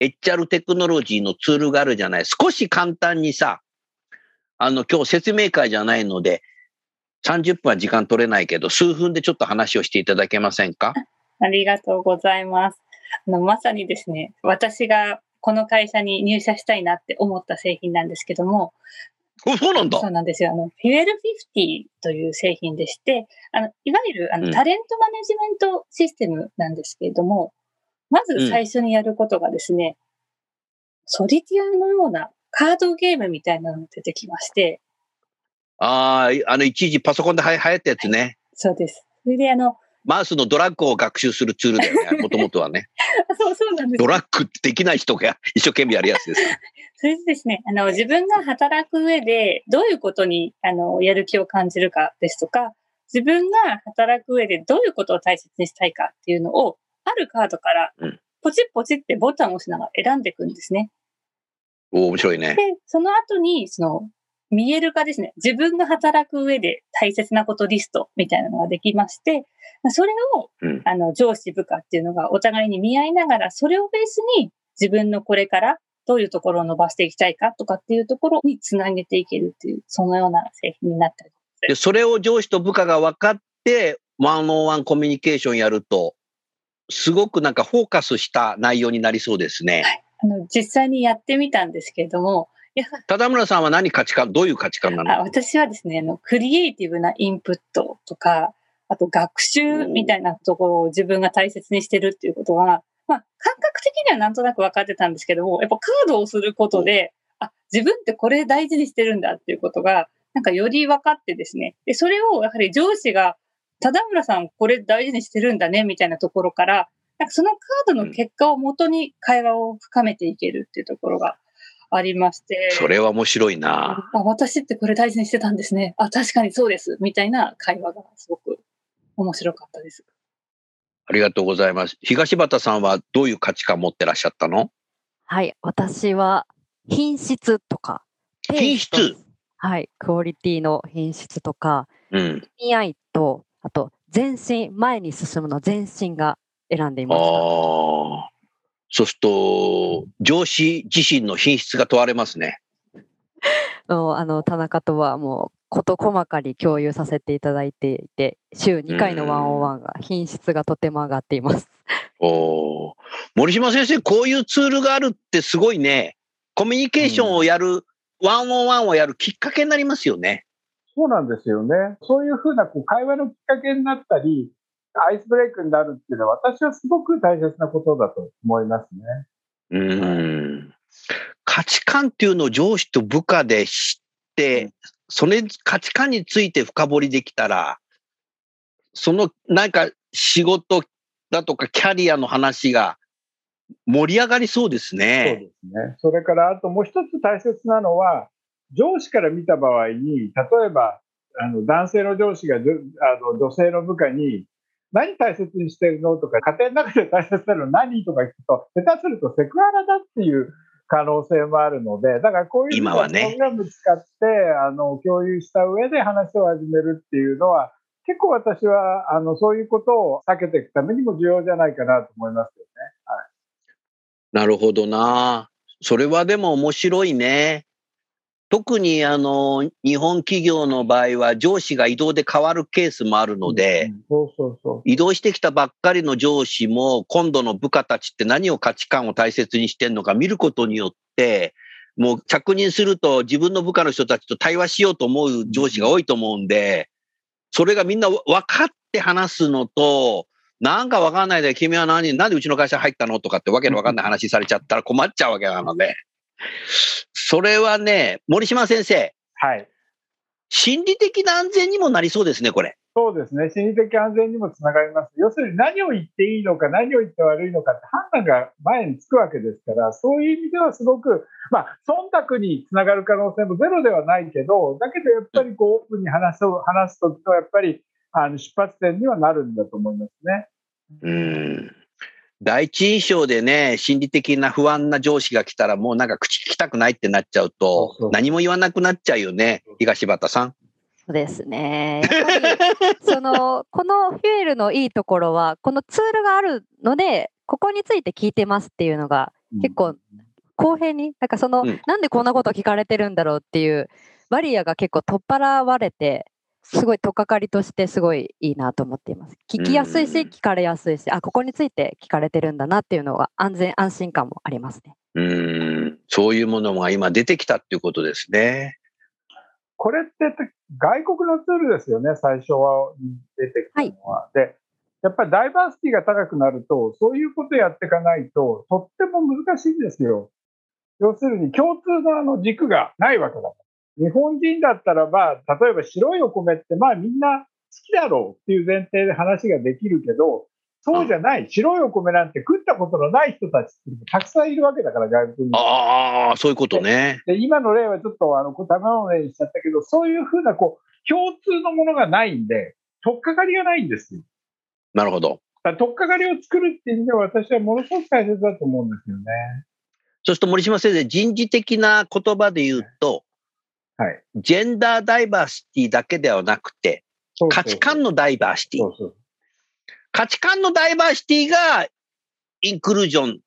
HR テクノロジーのツールがあるじゃない。少し簡単にさ、あの、今日説明会じゃないので、30分は時間取れないけど、数分でちょっと話をしていただけませんか？ありがとうございます。あのまさにですね、私がこの会社に入社したいなって思った製品なんですけども、そうなんだ。そうなんですよ。あの、フュエル50という製品でして、あの、いわゆる、あの、タレントマネジメントシステムなんですけれども、まず最初にやることがですね、うん、ソリティアのようなカードゲームみたいなのが出てきまして。ああ、あの、一時パソコンで流行ったやつね。そうです。それで、あの、マウスのドラッグを学習するツールだよね、もともとはね。そうそうなんです。ドラッグできない人が 一生懸命やるやつです。それでですね、あの、自分が働く上で、どういうことに、あの、やる気を感じるかですとか、自分が働く上でどういうことを大切にしたいかっていうのを、あるカードから、ポチッポチってボタンを押しながら選んでいくんですね。お面白いね。で、その後に、その、見える化ですね。自分が働く上で大切なことリストみたいなのができまして、それを、うん、あの、上司部下っていうのがお互いに見合いながら、それをベースに自分のこれからどういうところを伸ばしていきたいかとかっていうところにつなげていけるっていう、そのような製品になっております。で、それを上司と部下が分かって、ワンオンワンコミュニケーションやると、すごくなんかフォーカスした内容になりそうですね。はい。あの、実際にやってみたんですけれども、田村さんは何価値観、どういう価値観なの？あ私はですねあの、クリエイティブなインプットとか、あと学習みたいなところを自分が大切にしてるっていうことは、まあ、感覚的にはなんとなく分かってたんですけども、やっぱカードをすることで、あ、自分ってこれ大事にしてるんだっていうことが、なんかより分かってですね。で、それをやはり上司が、田村さんこれ大事にしてるんだね、みたいなところから、なんかそのカードの結果をもとに会話を深めていけるっていうところがありまして。それは面白いなあ、私ってこれ大事にしてたんですね。あ、確かにそうです。みたいな会話がすごく面白かったです。ありがとうございます。東畑さんはどういう価値観持ってらっしゃったの？はい、私は品質とか。品質？はい、クオリティの品質とか、うん、意味合いと、あと前進、前に進むの前進が選んでいました。そうすると、上司自身の品質が問われますね。あの田中とはもう事細かに共有させていただいていて、週2回のワンオンワンが品質がとても上がっています。お森島先生、こういうツールがあるってすごいね。コミュニケーションをやる、ワンオンワンをやるきっかけになりますよね。そうなんですよね。そういうふうなこう会話のきっかけになったり、アイスブレイクになるっていうのは、私はすごく大切なことだと思いますね。うん。価値観っていうのを上司と部下で知って、それ価値観について深掘りできたら、そのなんか仕事だとかキャリアの話が盛り上がりそうですね。そうですね。それからあともう一つ大切なのは、上司から見た場合に、例えば、あの男性の上司があの女性の部下に、何大切にしてるの？とか、家庭の中で大切なの何？とか聞くと、下手するとセクハラだっていう可能性もあるので、だからこういうのをプログラム使って、ね、あの共有した上で話を始めるっていうのは、結構私はあのそういうことを避けていくためにも重要じゃないかなと思いますよね。はい、なるほどな。それはでも面白いね。特にあの、日本企業の場合は上司が移動で変わるケースもあるので。移動してきたばっかりの上司も今度の部下たちって何を価値観を大切にしてるのか見ることによって、もう着任すると自分の部下の人たちと対話しようと思う上司が多いと思うんで、それがみんな分かって話すのと、なんかわかんないで、君は何、なんでうちの会社入ったのとかってわけのわかんない話されちゃったら困っちゃうわけなので。それはね、森島先生、はい。心理的な安全にもなりそうですね、これ。そうですね。心理的安全にもつながります。要するに何を言っていいのか、何を言って悪いのかって判断が前につくわけですから、そういう意味ではすごく、まあ、忖度につながる可能性もゼロではないけど、だけどやっぱりこう、オープンに話す、話すときと、やっぱり、あの、出発点にはなるんだと思いますね。うん。第一印象でね、心理的な不安な上司が来たら、もうなんか口聞きたくないってなっちゃうと、そうそう何も言わなくなっちゃうよね、東畑さん。そうですね。その このフュエルのいいところはこのツールがあるのでここについて聞いてますっていうのが結構公平になんかその、うんなんでこんなこと聞かれてるんだろうっていうバリアが結構取っ払われてすごい取っかかりとしてすごいいいなと思っています。聞きやすいしうん聞かれやすいしあここについて聞かれてるんだなっていうのが安全安心感もありますね。うん。そういうものが今出てきたっていうことですね。これって外国のツールですよね、最初は出てきたのは。で、やっぱりダイバーシティが高くなると、そういうことやっていかないと、とっても難しいんですよ。要するに共通のあの軸がないわけだから。日本人だったらば、例えば白いお米ってまあみんな好きだろうっていう前提で話ができるけど、そうじゃない。白いお米なんて食ったことのない人たちってたくさんいるわけだから、外国に。ああ、そういうことね。で、今の例はちょっと、あの、卵の例にしちゃったけど、そういうふうな、こう、共通のものがないんで、取っかかりがないんですよ。なるほど。だ取っかかりを作るっていう意味では、私はものすごく大切だと思うんですよね。そうすると森島先生、人事的な言葉で言うと、はい。ジェンダーダイバーシティだけではなくて、価値観のダイバーシティそ。うそう。価値観のダイバーシティがインクルージョン。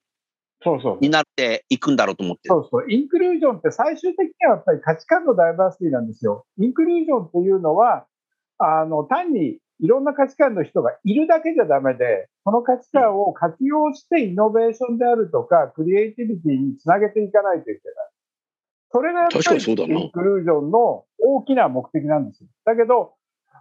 になっていくんだろうと思ってる。そうそう。インクルージョンって最終的にはやっぱり価値観のダイバーシティなんですよ。インクルージョンっていうのは、あの、単にいろんな価値観の人がいるだけじゃダメで、その価値観を活用してイノベーションであるとか、クリエイティビティにつなげていかないといけない。それがやっぱりインクルージョンの大きな目的なんですよ。だけど、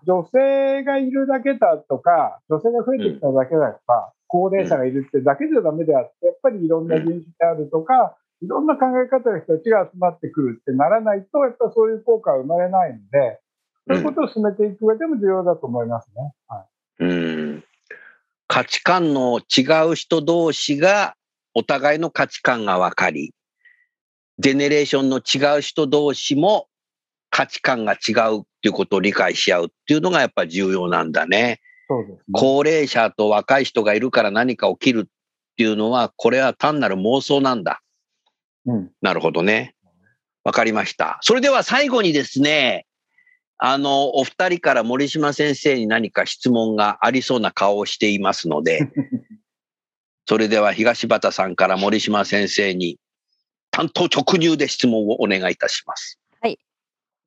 女性がいるだけだとか、女性が増えてきただけだとか、高齢者がいるってだけじゃダメであって、やっぱりいろんな人種であるとか、いろんな考え方の人たちが集まってくるってならないと、やっぱりそういう効果は生まれないので、そういうことを進めていく上でも重要だと思いますね。はい、うん価値観の違う人同士がお互いの価値観が分かり、ジェネレーションの違う人同士も価値観が違うっていうことを理解し合うっていうのがやっぱり重要なんだね。そうですね。高齢者と若い人がいるから何か起きるっていうのは、これは単なる妄想なんだ。うん。なるほどね。わかりました。それでは最後にですね、あの、お二人から森島先生に何か質問がありそうな顔をしていますので、それでは東畑さんから森島先生に担当直入で質問をお願いいたします。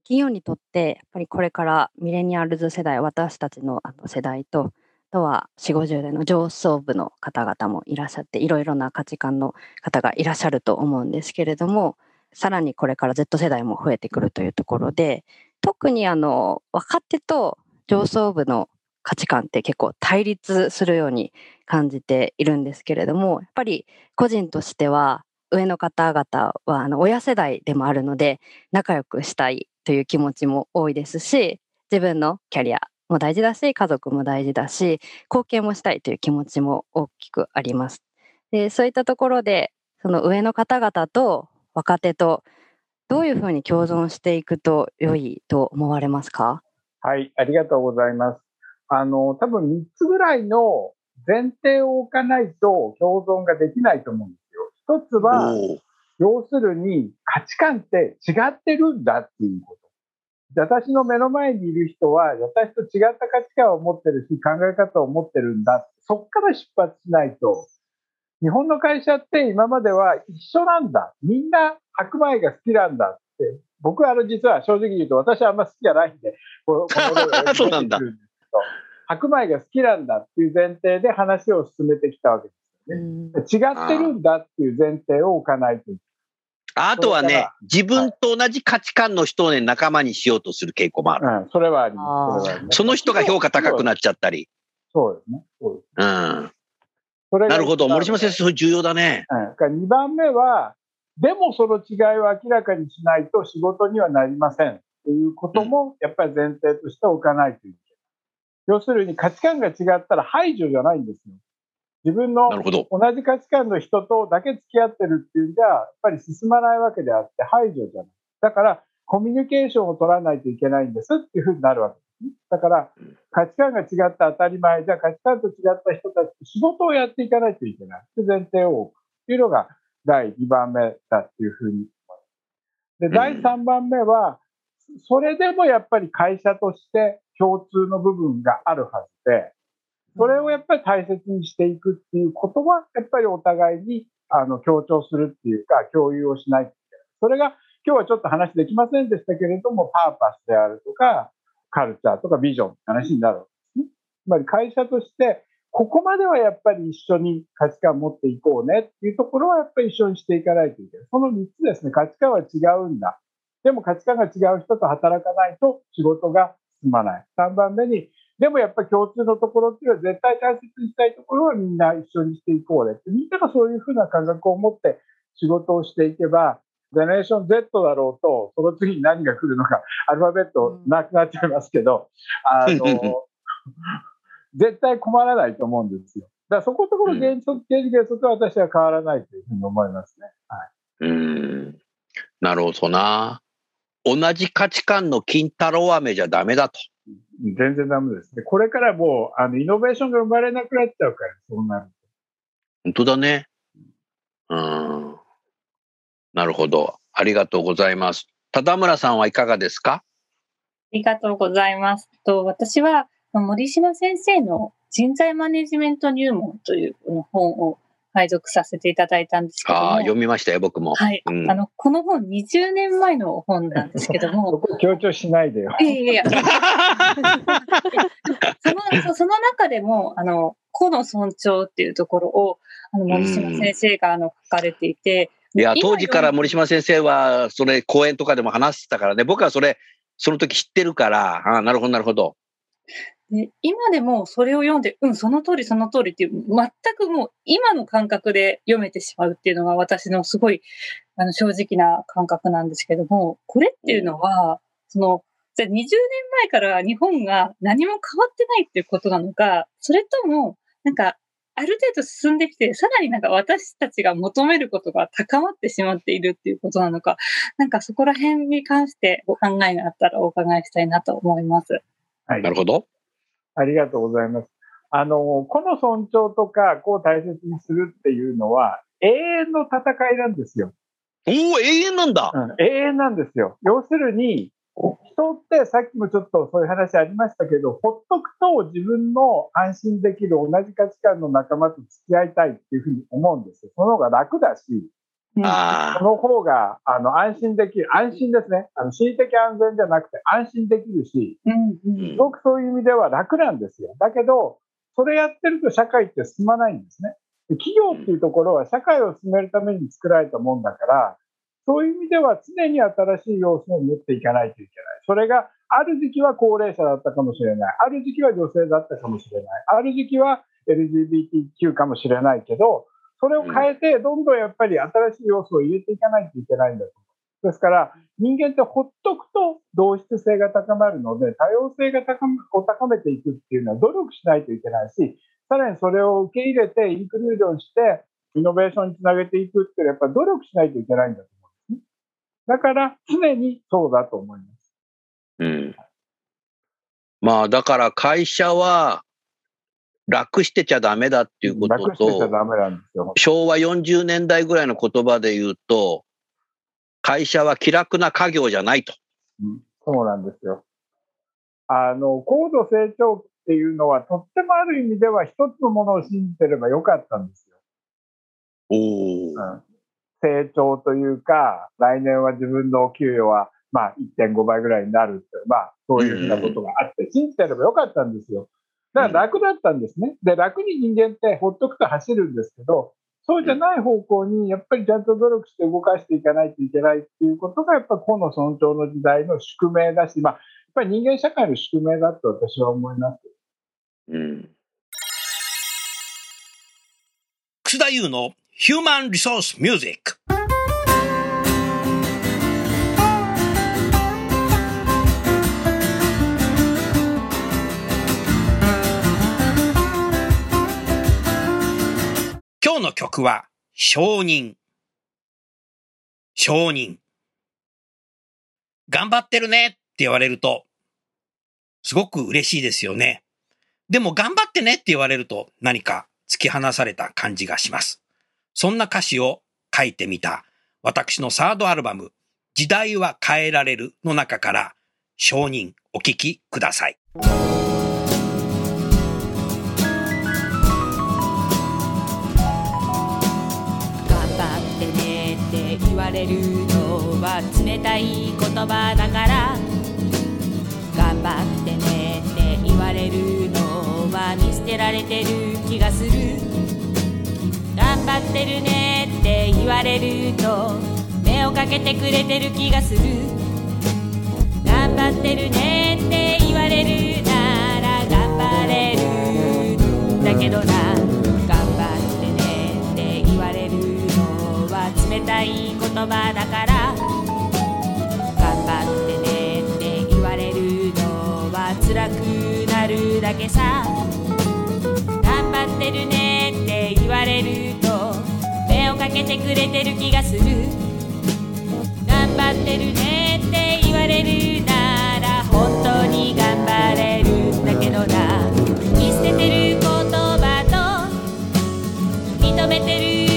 企業にとってやっぱりこれからミレニアルズ世代私たちのあの世代とあとは4 5 0代の上層部の方々もいらっしゃっていろいろな価値観の方がいらっしゃると思うんですけれどもさらにこれから Z 世代も増えてくるというところで特にあの若手と上層部の価値観って結構対立するように感じているんですけれどもやっぱり個人としては上の方々はあの親世代でもあるので仲良くしたいという気持ちも多いですし自分のキャリアも大事だし家族も大事だし貢献もしたいという気持ちも大きくあります。でそういったところでその上の方々と若手とどういうふうに共存していくと良いと思われますか？はい、ありがとうございます。あの、多分3つぐらいの前提を置かないと共存ができないと思うんです。一つは、要するに価値観って違ってるんだっていうこと。で私の目の前にいる人は、私と違った価値観を持ってるし、考え方を持ってるんだ。そっから出発しないと、日本の会社って今までは一緒なんだ。みんな白米が好きなんだって。僕はあの実は正直言うと私はあんま好きじゃないんで、この そうなんだ。白米が好きなんだっていう前提で話を進めてきたわけですよね。違ってるんだっていう前提を置かないといけない。あとはね、自分と同じ価値観の人をね、仲間にしようとする傾向もある。うん、それはあります。そね、その人が評価高くなっちゃったり。そうですね。そうですうん。なるほど。森島先生、それ重要だね。うん。2番目は、でもその違いを明らかにしないと仕事にはなりませんということも、やっぱり前提として置かないといけない。要するに価値観が違ったら排除じゃないんですよ。自分の同じ価値観の人とだけ付き合ってるっていうんじゃ、やっぱり進まないわけであって排除じゃない。だから、コミュニケーションを取らないといけないんですっていうふうになるわけです、だから、価値観が違って当たり前、じゃあ価値観と違った人たちと仕事をやっていかないといけない。って前提を置くというのが第2番目だっていうふうに思います。で、第3番目は、それでもやっぱり会社として共通の部分があるはずで、それをやっぱり大切にしていくっていうことは、やっぱりお互いにあの強調するっていうか、共有をしないいそれが今日はちょっと話できませんでしたけれども、パーパスであるとか、カルチャーとかビジョンって話になるわけですね。つまり会社として、ここまではやっぱり一緒に価値観を持っていこうねっていうところはやっぱり一緒にしていかないといけない。その3つですね、価値観は違うんだ。でも価値観が違う人と働かないと仕事が進まない。3番目に、でもやっぱり共通のところっていうのは絶対大切にしたいところはみんな一緒にしていこうねって、みんながそういうふうな感覚を持って仕事をしていけば、ジェネレーション Z だろうと、その次に何が来るのか、アルファベットなくなっちゃいますけど、あの、絶対困らないと思うんですよ。だからそこのところ原則、原原則は私は変わらないというふうに思いますね。はい。うん。なるほどな。同じ価値観の金太郎飴じゃダメだと。全然ダメですね。これからもう、あの、イノベーションが生まれなくなっちゃうから、そうなると。本当だね。うん。なるほど。ありがとうございます。田村さんはいかがですか？ありがとうございます。と私は森島先生の人材マネジメント入門という本を配属させていただいたんですけども。あ読みましたよ、僕も。はい。うん、あの、この本20年前の本なんですけども。そこ強調しないでよ。いやいやいや。その、その中でも、あの、個の尊重っていうところを、あの、森島先生が、あの、書かれていて、いや、当時から森島先生は、それ、講演とかでも話してたからね、僕はそれ、その時知ってるから、ああ、なるほど、なるほど。で今でもそれを読んで、うん、その通り、その通りっていう、全くもう今の感覚で読めてしまうっていうのが私のすごいあの正直な感覚なんですけども、これっていうのは、その、じゃ20年前から日本が何も変わってないっていうことなのか、それとも、なんかある程度進んできて、さらになんか私たちが求めることが高まってしまっているっていうことなのか、なんかそこら辺に関してお考えがあったらお伺いしたいなと思います。はい。なるほど。ありがとうございます。あの、この尊重とか、こう大切にするっていうのは、永遠の戦いなんですよ。おお、永遠なんだ、うん、永遠なんですよ。要するに、人ってさっきもちょっとそういう話ありましたけど、ほっとくと自分の安心できる同じ価値観の仲間と付き合いたいっていうふうに思うんですよ。その方が楽だし、その方があの安心できる、安心ですね。あの心理的安全じゃなくて安心できるし、すごくそういう意味では楽なんですよ。だけど、それやってると社会って進まないんですね。企業っていうところは社会を進めるために作られたもんだから、そういう意味では常に新しい要素を持っていかないといけない。それがある時期は高齢者だったかもしれない。ある時期は女性だったかもしれない。ある時期は LGBTQ かもしれないけど、それを変えて、どんどんやっぱり新しい要素を入れていかないといけないんだと思う。ですから、人間ってほっとくと同質性が高まるので、多様性が高を高めていくっていうのは努力しないといけないし、さらにそれを受け入れて、インクルージョンして、イノベーションにつなげていくっていうのは、やっぱり努力しないといけないんだとだから常にそうだと思います。うん。まあだから会社は楽してちゃダメだっていうことと。昭和40年代ぐらいの言葉で言うと、会社は気楽な家業じゃないと。うん、そうなんですよ。あの、高度成長期っていうのは、とってもある意味では一つのものを信じてればよかったんですよ。おお、うん、成長というか、来年は自分の給与はまあ、1.5倍ぐらいになるって、まあ、そういうふうなことがあって、信じてればよかったんですよ。だから楽だったんですね。で、楽に人間ってほっとくと走るんですけど、そうじゃない方向にやっぱりちゃんと努力して動かしていかないといけないっていうことが、やっぱ個の尊重の時代の宿命だし、まあ、やっぱり人間社会の宿命だと私は思います。うん。楠田優のヒューマンリソースミュージック。の曲は、承認。承認。頑張ってるねって言われると、すごく嬉しいですよね。でも頑張ってねって言われると何か突き放された感じがします。そんな歌詞を書いてみた私のサードアルバム、時代は変えられるの中から承認お聞きください。れるのは冷たい言葉だから。頑張ってねって言われるのは見捨てられてる気がする。頑張ってるねって言われると目をかけてくれてる気がする。頑張ってるねって言われるなら頑張れる。んだけどなたい言葉だから。頑張ってねって言われるのは辛くなるだけさ。頑張ってるねって言われると目をかけてくれてる気がする。頑張ってるねって言われるなら本当に頑張れるんだけどな。見捨ててる言葉と認めてる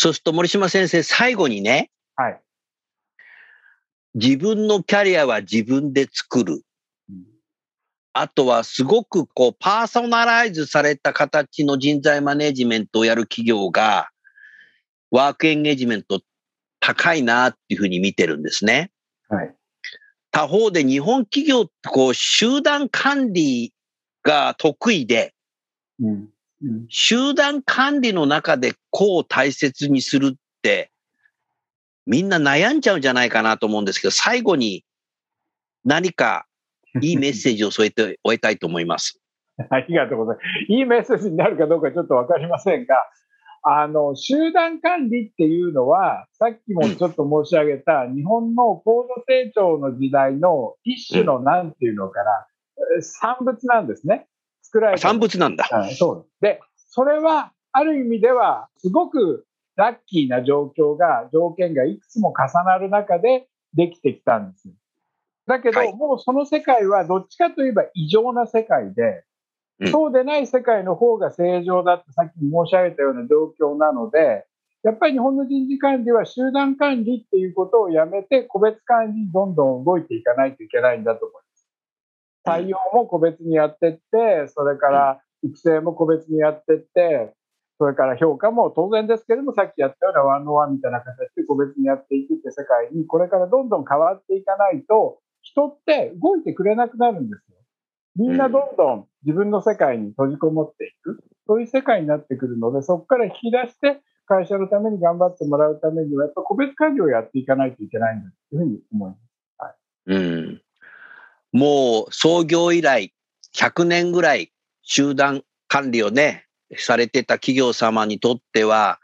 そうすると森島先生、最後にね、はい。自分のキャリアは自分で作る。あとはすごくこうパーソナライズされた形の人材マネジメントをやる企業がワークエンゲージメント高いなっていうふうに見てるんですね。はい。他方で日本企業ってこう集団管理が得意で、うん集団管理の中で個を大切にするって、みんな悩んじゃうんじゃないかなと思うんですけど、最後に何か いいメッセージを添えて終えたいと思います。ありがとうございます。いいメッセージになるかどうかちょっとわかりませんが、あの、集団管理っていうのは、さっきもちょっと申し上げた、日本の高度成長の時代の一種のなんていうのかな、産物なんですね。作られた。産物なんだ。そうで、それは、ある意味では、すごくラッキーな状況が、条件がいくつも重なる中でできてきたんです。だけど、はい、もうその世界はどっちかといえば異常な世界で、うん、そうでない世界の方が正常だってさっき申し上げたような状況なので、やっぱり日本の人事管理は集団管理っていうことをやめて、個別管理にどんどん動いていかないといけないんだと思います。採用も個別にやっていって、それから育成も個別にやっていって、それから評価も当然ですけれども、さっきやったようなワンオワンみたいな形で個別にやっていくって世界に、これからどんどん変わっていかないと、人って動いてくれなくなるんですよ。みんなどんどん自分の世界に閉じこもっていく。そういう世界になってくるので、そこから引き出して、会社のために頑張ってもらうためには、やっぱ個別管理をやっていかないといけないんだというふうに思います。はい、うん。もう創業以来100年ぐらい集団管理をね、されてた企業様にとっては、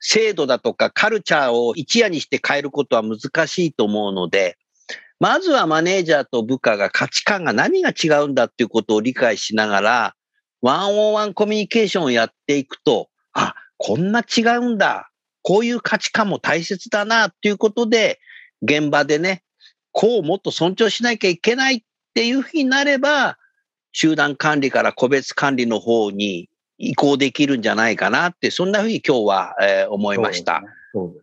制度だとかカルチャーを一夜にして変えることは難しいと思うので、まずはマネージャーと部下が価値観が何が違うんだっていうことを理解しながら、ワンオンワンコミュニケーションをやっていくと、あ、こんな違うんだ。こういう価値観も大切だなっていうことで、現場でね、こうもっと尊重しなきゃいけないっていうふうになれば、集団管理から個別管理の方に移行できるんじゃないかなって、そんなふうに今日は、えー、思いました。そ、ねね、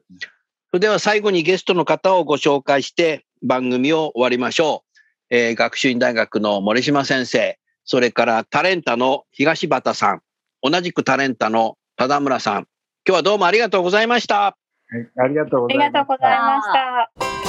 れでは最後にゲストの方をご紹介して番組を終わりましょう。えー、学習院大学の森島先生、それからタレンタの東畑さん、同じくタレンタの田村さん、今日はどうもありがとうございました。はい、ありがとうございました。ありがとうございました。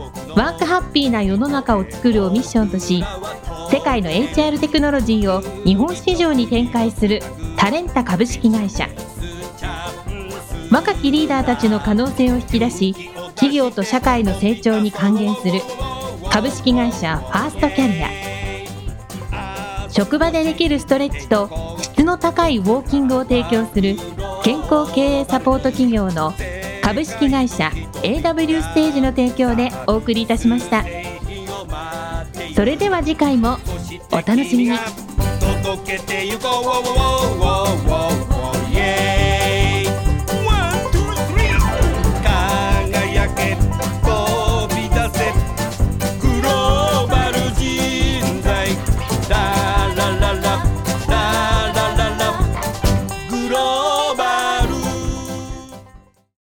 ワークハッピーな世の中を作るをミッションとし世界の HR テクノロジーを日本市場に展開するタレンタ株式会社。若きリーダーたちの可能性を引き出し企業と社会の成長に還元する株式会社ファーストキャリア。職場でできるストレッチと質の高いウォーキングを提供する健康経営サポート企業の株式会社 AW ステージの提供でお送りいたしました。それでは次回もお楽しみに。届けてこう。